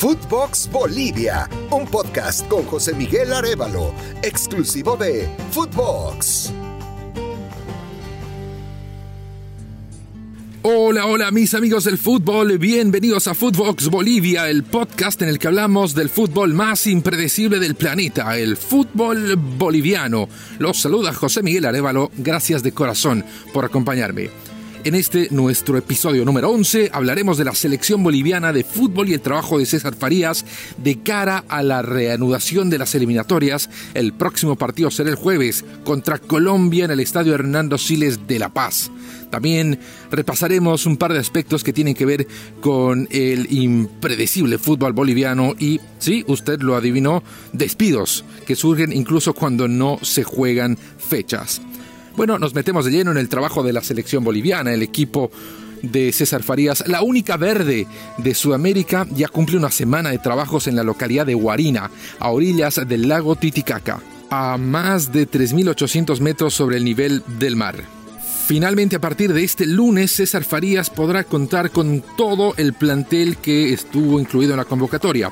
Footbox Bolivia, un podcast con José Miguel Arevalo, exclusivo de Footbox. Hola, hola mis amigos del fútbol, bienvenidos a Footbox Bolivia, el podcast en el que hablamos del fútbol más impredecible del planeta, el fútbol boliviano. Los saluda José Miguel Arevalo, gracias de corazón por acompañarme. En este nuestro episodio número 11 hablaremos de la selección boliviana de fútbol y el trabajo de César Farías de cara a la reanudación de las eliminatorias. El próximo partido será el jueves contra Colombia en el Estadio Hernando Siles de La Paz. También repasaremos un par de aspectos que tienen que ver con el impredecible fútbol boliviano y, sí, usted lo adivinó, despidos que surgen incluso cuando no se juegan fechas. Bueno, nos metemos de lleno en el trabajo de la selección boliviana, el equipo de César Farías, la única verde de Sudamérica, ya cumple una semana de trabajos en la localidad de Huarina, a orillas del lago Titicaca, a más de 3.800 metros sobre el nivel del mar. Finalmente, a partir de este lunes, César Farías podrá contar con todo el plantel que estuvo incluido en la convocatoria.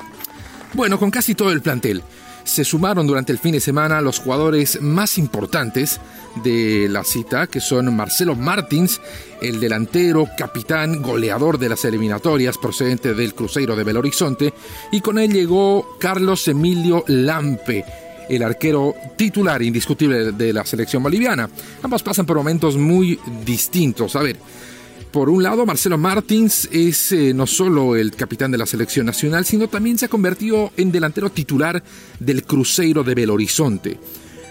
Bueno, con casi todo el plantel se sumaron durante el fin de semana los jugadores más importantes de la cita, que son Marcelo Martins, el delantero, capitán, goleador de las eliminatorias procedente del Cruzeiro de Belo Horizonte, y con él llegó Carlos Emilio Lampe, el arquero titular indiscutible de la selección boliviana. Ambos pasan por momentos muy distintos. A ver, por un lado, Marcelo Martins es eh, no solo el capitán de la selección nacional, sino también se ha convertido en delantero titular del Cruzeiro de Belo Horizonte.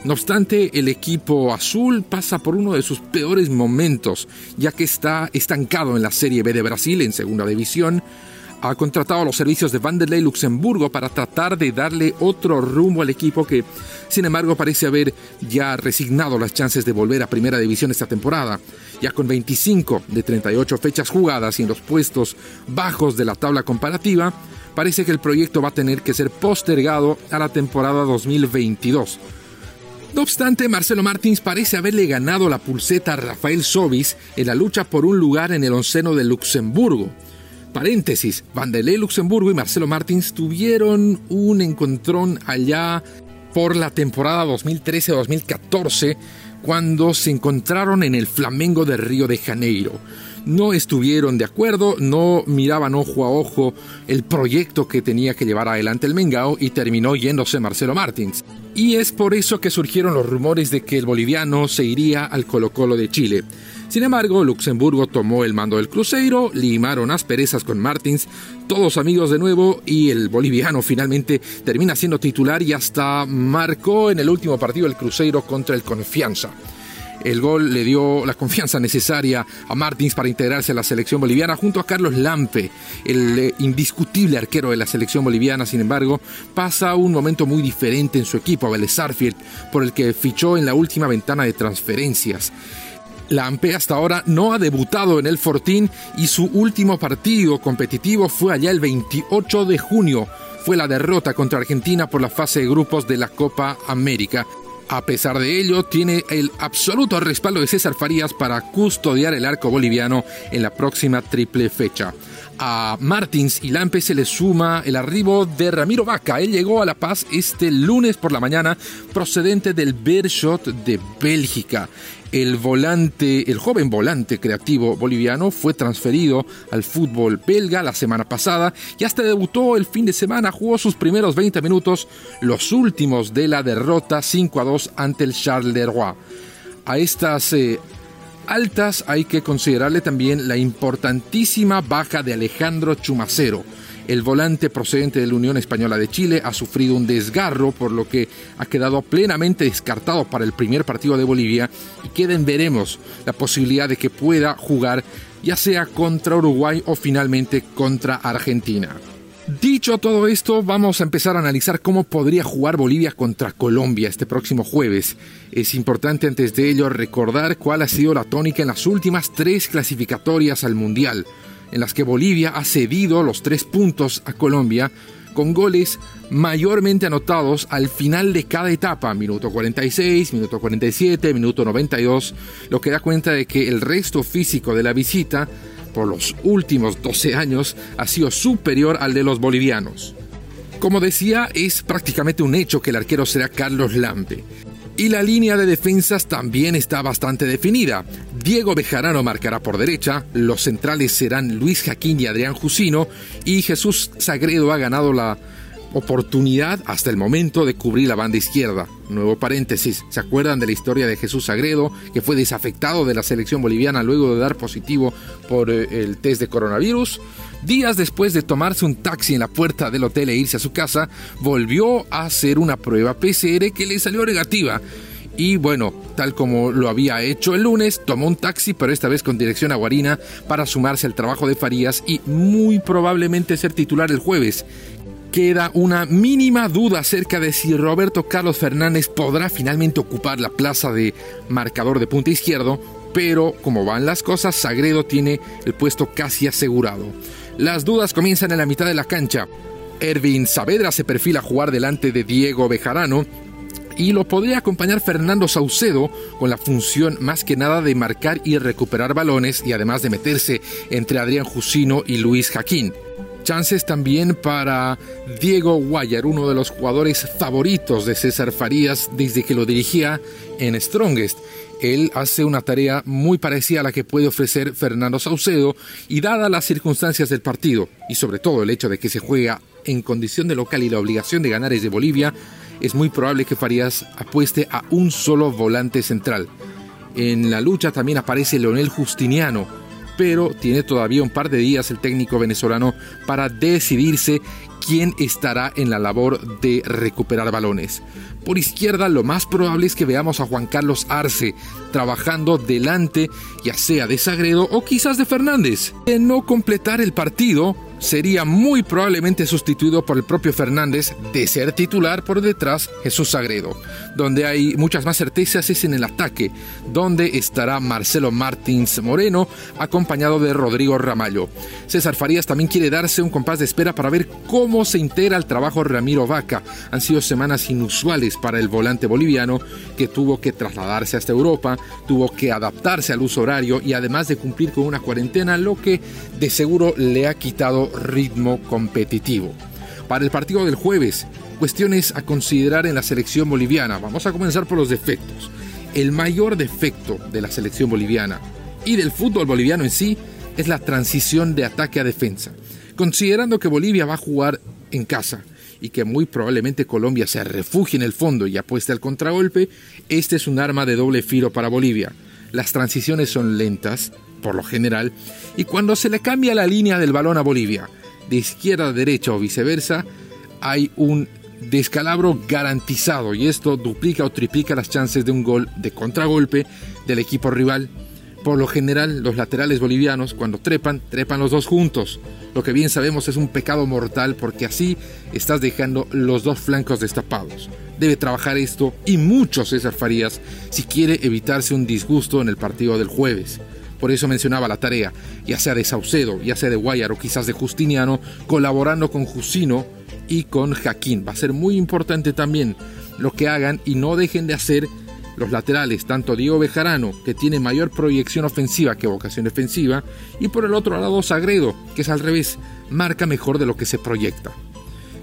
No obstante, el equipo azul pasa por uno de sus peores momentos, ya que está estancado en la Serie B de Brasil en segunda división, ha contratado los servicios de Vanderlei Luxemburgo para tratar de darle otro rumbo al equipo que, sin embargo, parece haber ya resignado las chances de volver a primera división esta temporada. Ya con 25 de 38 fechas jugadas y en los puestos bajos de la tabla comparativa, parece que el proyecto va a tener que ser postergado a la temporada 2022. No obstante, Marcelo Martins parece haberle ganado la pulseta a Rafael Sobis en la lucha por un lugar en el onceno de Luxemburgo. Paréntesis, Vanderlei Luxemburgo y Marcelo Martins tuvieron un encontrón allá por la temporada 2013-2014 cuando se encontraron en el Flamengo de Río de Janeiro. No estuvieron de acuerdo, no miraban ojo a ojo el proyecto que tenía que llevar adelante el Mengao y terminó yéndose Marcelo Martins. Y es por eso que surgieron los rumores de que el boliviano se iría al Colo Colo de Chile. Sin embargo, Luxemburgo tomó el mando del Cruzeiro, limaron asperezas con Martins, todos amigos de nuevo y el boliviano finalmente termina siendo titular y hasta marcó en el último partido el Cruzeiro contra el Confianza. El gol le dio la confianza necesaria a Martins para integrarse a la selección boliviana junto a Carlos Lampe, el eh, indiscutible arquero de la selección boliviana. Sin embargo, pasa un momento muy diferente en su equipo, a Vélez por el que fichó en la última ventana de transferencias. La AMPE hasta ahora no ha debutado en el Fortín y su último partido competitivo fue allá el 28 de junio. Fue la derrota contra Argentina por la fase de grupos de la Copa América. A pesar de ello, tiene el absoluto respaldo de César Farías para custodiar el arco boliviano en la próxima triple fecha. A Martins y Lampe se le suma el arribo de Ramiro Vaca. Él llegó a La Paz este lunes por la mañana procedente del Bershot de Bélgica. El volante, el joven volante creativo boliviano fue transferido al fútbol belga la semana pasada y hasta debutó el fin de semana, jugó sus primeros 20 minutos, los últimos de la derrota 5 a 2 ante el Charles Leroy. A estas eh, altas hay que considerarle también la importantísima baja de Alejandro Chumacero el volante procedente de la Unión Española de Chile ha sufrido un desgarro, por lo que ha quedado plenamente descartado para el primer partido de Bolivia y queda en veremos la posibilidad de que pueda jugar ya sea contra Uruguay o finalmente contra Argentina. Dicho todo esto, vamos a empezar a analizar cómo podría jugar Bolivia contra Colombia este próximo jueves. Es importante antes de ello recordar cuál ha sido la tónica en las últimas tres clasificatorias al Mundial en las que Bolivia ha cedido los tres puntos a Colombia con goles mayormente anotados al final de cada etapa, minuto 46, minuto 47, minuto 92, lo que da cuenta de que el resto físico de la visita por los últimos 12 años ha sido superior al de los bolivianos. Como decía, es prácticamente un hecho que el arquero será Carlos Lampe. Y la línea de defensas también está bastante definida. Diego Bejarano marcará por derecha, los centrales serán Luis Jaquín y Adrián Jusino, y Jesús Sagredo ha ganado la oportunidad hasta el momento de cubrir la banda izquierda. Nuevo paréntesis, ¿se acuerdan de la historia de Jesús Sagredo, que fue desafectado de la selección boliviana luego de dar positivo por eh, el test de coronavirus? Días después de tomarse un taxi en la puerta del hotel e irse a su casa, volvió a hacer una prueba PCR que le salió negativa. Y bueno, tal como lo había hecho el lunes, tomó un taxi, pero esta vez con dirección a Guarina, para sumarse al trabajo de Farías y muy probablemente ser titular el jueves queda una mínima duda acerca de si Roberto Carlos Fernández podrá finalmente ocupar la plaza de marcador de punta izquierdo, pero como van las cosas, Sagredo tiene el puesto casi asegurado. Las dudas comienzan en la mitad de la cancha. Ervin Saavedra se perfila a jugar delante de Diego Bejarano y lo podría acompañar Fernando Saucedo con la función más que nada de marcar y recuperar balones y además de meterse entre Adrián Jusino y Luis Jaquín. Chances también para Diego Guayar, uno de los jugadores favoritos de César Farías desde que lo dirigía en Strongest. Él hace una tarea muy parecida a la que puede ofrecer Fernando Saucedo y dada las circunstancias del partido y sobre todo el hecho de que se juega en condición de local y la obligación de ganar es de Bolivia, es muy probable que Farías apueste a un solo volante central. En la lucha también aparece Leonel Justiniano, pero tiene todavía un par de días el técnico venezolano para decidirse quién estará en la labor de recuperar balones. Por izquierda lo más probable es que veamos a Juan Carlos Arce trabajando delante ya sea de Sagredo o quizás de Fernández. De no completar el partido, sería muy probablemente sustituido por el propio Fernández de ser titular por detrás Jesús Sagredo. Donde hay muchas más certezas es en el ataque, donde estará Marcelo Martins Moreno acompañado de Rodrigo Ramallo. César Farías también quiere darse un compás de espera para ver cómo se integra el trabajo Ramiro Vaca. Han sido semanas inusuales para el volante boliviano que tuvo que trasladarse hasta Europa, tuvo que adaptarse al uso horario y además de cumplir con una cuarentena, lo que de seguro le ha quitado ritmo competitivo. Para el partido del jueves, cuestiones a considerar en la selección boliviana. Vamos a comenzar por los defectos. El mayor defecto de la selección boliviana y del fútbol boliviano en sí es la transición de ataque a defensa. Considerando que Bolivia va a jugar en casa y que muy probablemente Colombia se refugie en el fondo y apueste al contragolpe, este es un arma de doble filo para Bolivia. Las transiciones son lentas, por lo general, y cuando se le cambia la línea del balón a Bolivia, de izquierda a derecha o viceversa, hay un descalabro garantizado y esto duplica o triplica las chances de un gol de contragolpe del equipo rival. Por lo general, los laterales bolivianos, cuando trepan, trepan los dos juntos. Lo que bien sabemos es un pecado mortal porque así estás dejando los dos flancos destapados. Debe trabajar esto y mucho César Farías si quiere evitarse un disgusto en el partido del jueves. Por eso mencionaba la tarea, ya sea de Saucedo, ya sea de Guayar o quizás de Justiniano, colaborando con Jusino y con Jaquín. Va a ser muy importante también lo que hagan y no dejen de hacer los laterales, tanto Diego Bejarano, que tiene mayor proyección ofensiva que vocación defensiva, y por el otro lado Sagredo, que es al revés, marca mejor de lo que se proyecta.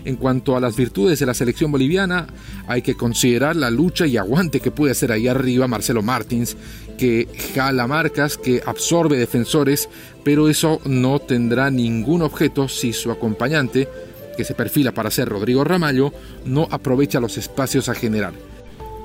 En cuanto a las virtudes de la selección boliviana, hay que considerar la lucha y aguante que puede hacer ahí arriba Marcelo Martins, que jala marcas, que absorbe defensores, pero eso no tendrá ningún objeto si su acompañante, que se perfila para ser Rodrigo Ramallo, no aprovecha los espacios a generar.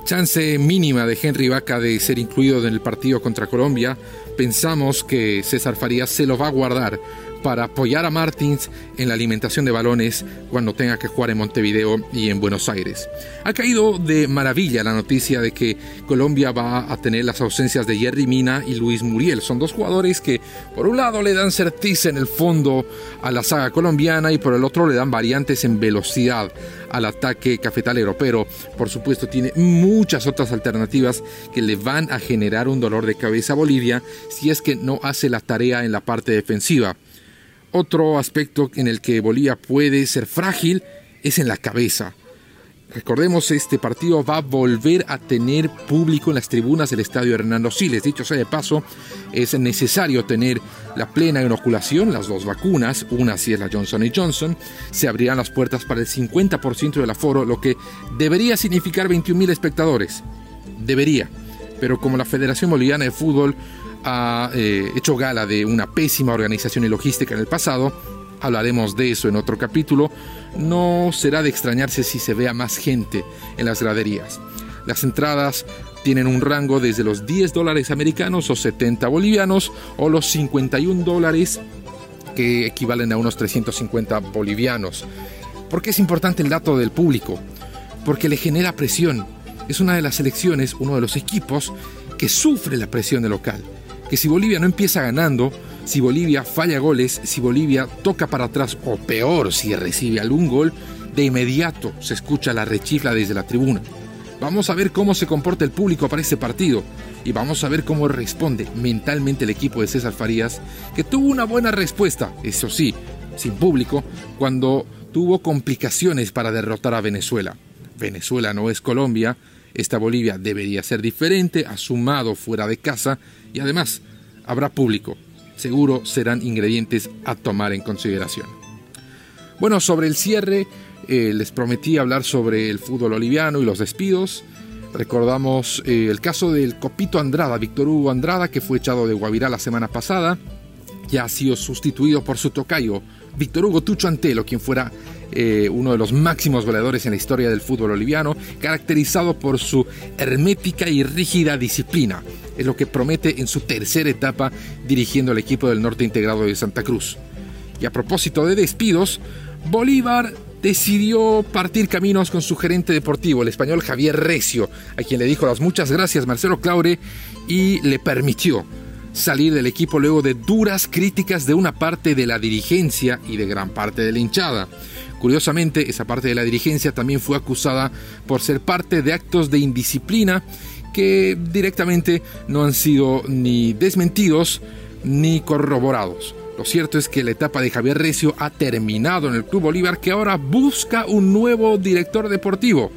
Chance mínima de Henry Vaca de ser incluido en el partido contra Colombia, pensamos que César Farías se lo va a guardar para apoyar a Martins en la alimentación de balones cuando tenga que jugar en Montevideo y en Buenos Aires. Ha caído de maravilla la noticia de que Colombia va a tener las ausencias de Jerry Mina y Luis Muriel. Son dos jugadores que por un lado le dan certeza en el fondo a la saga colombiana y por el otro le dan variantes en velocidad al ataque cafetalero, pero por supuesto tiene muchas otras alternativas que le van a generar un dolor de cabeza a Bolivia si es que no hace la tarea en la parte defensiva. Otro aspecto en el que Bolivia puede ser frágil es en la cabeza. Recordemos, este partido va a volver a tener público en las tribunas del estadio Hernando Siles. Dicho sea de paso, es necesario tener la plena inoculación, las dos vacunas, una si es la Johnson Johnson. Se abrirán las puertas para el 50% del aforo, lo que debería significar 21.000 espectadores. Debería. Pero como la Federación Boliviana de Fútbol ha eh, hecho gala de una pésima organización y logística en el pasado, hablaremos de eso en otro capítulo, no será de extrañarse si se vea más gente en las graderías. Las entradas tienen un rango desde los 10 dólares americanos o 70 bolivianos o los 51 dólares que equivalen a unos 350 bolivianos. ¿Por qué es importante el dato del público? Porque le genera presión. Es una de las selecciones, uno de los equipos que sufre la presión del local. Que si Bolivia no empieza ganando, si Bolivia falla goles, si Bolivia toca para atrás o peor, si recibe algún gol, de inmediato se escucha la rechifla desde la tribuna. Vamos a ver cómo se comporta el público para este partido y vamos a ver cómo responde mentalmente el equipo de César Farías, que tuvo una buena respuesta, eso sí, sin público, cuando tuvo complicaciones para derrotar a Venezuela. Venezuela no es Colombia, esta Bolivia debería ser diferente, asumado fuera de casa y además habrá público seguro serán ingredientes a tomar en consideración. Bueno, sobre el cierre, eh, les prometí hablar sobre el fútbol boliviano y los despidos. Recordamos eh, el caso del Copito Andrada, Víctor Hugo Andrada, que fue echado de Guavirá la semana pasada. Ya ha sido sustituido por su tocayo, Víctor Hugo Tucho Antelo, quien fuera eh, uno de los máximos goleadores en la historia del fútbol boliviano, caracterizado por su hermética y rígida disciplina. Es lo que promete en su tercera etapa dirigiendo al equipo del norte integrado de Santa Cruz. Y a propósito de despidos, Bolívar decidió partir caminos con su gerente deportivo, el español Javier Recio, a quien le dijo las muchas gracias Marcelo Claure y le permitió salir del equipo luego de duras críticas de una parte de la dirigencia y de gran parte de la hinchada. Curiosamente, esa parte de la dirigencia también fue acusada por ser parte de actos de indisciplina que directamente no han sido ni desmentidos ni corroborados. Lo cierto es que la etapa de Javier Recio ha terminado en el Club Bolívar que ahora busca un nuevo director deportivo.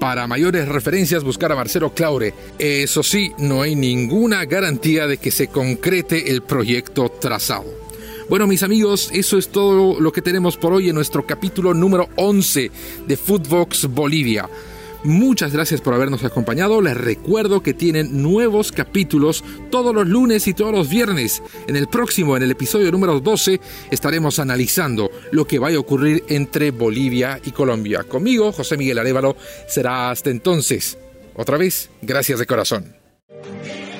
Para mayores referencias buscar a Marcelo Claure. Eso sí, no hay ninguna garantía de que se concrete el proyecto trazado. Bueno, mis amigos, eso es todo lo que tenemos por hoy en nuestro capítulo número 11 de Footbox Bolivia. Muchas gracias por habernos acompañado. Les recuerdo que tienen nuevos capítulos todos los lunes y todos los viernes. En el próximo, en el episodio número 12, estaremos analizando lo que va a ocurrir entre Bolivia y Colombia. Conmigo, José Miguel Arevalo, será hasta entonces. Otra vez, gracias de corazón.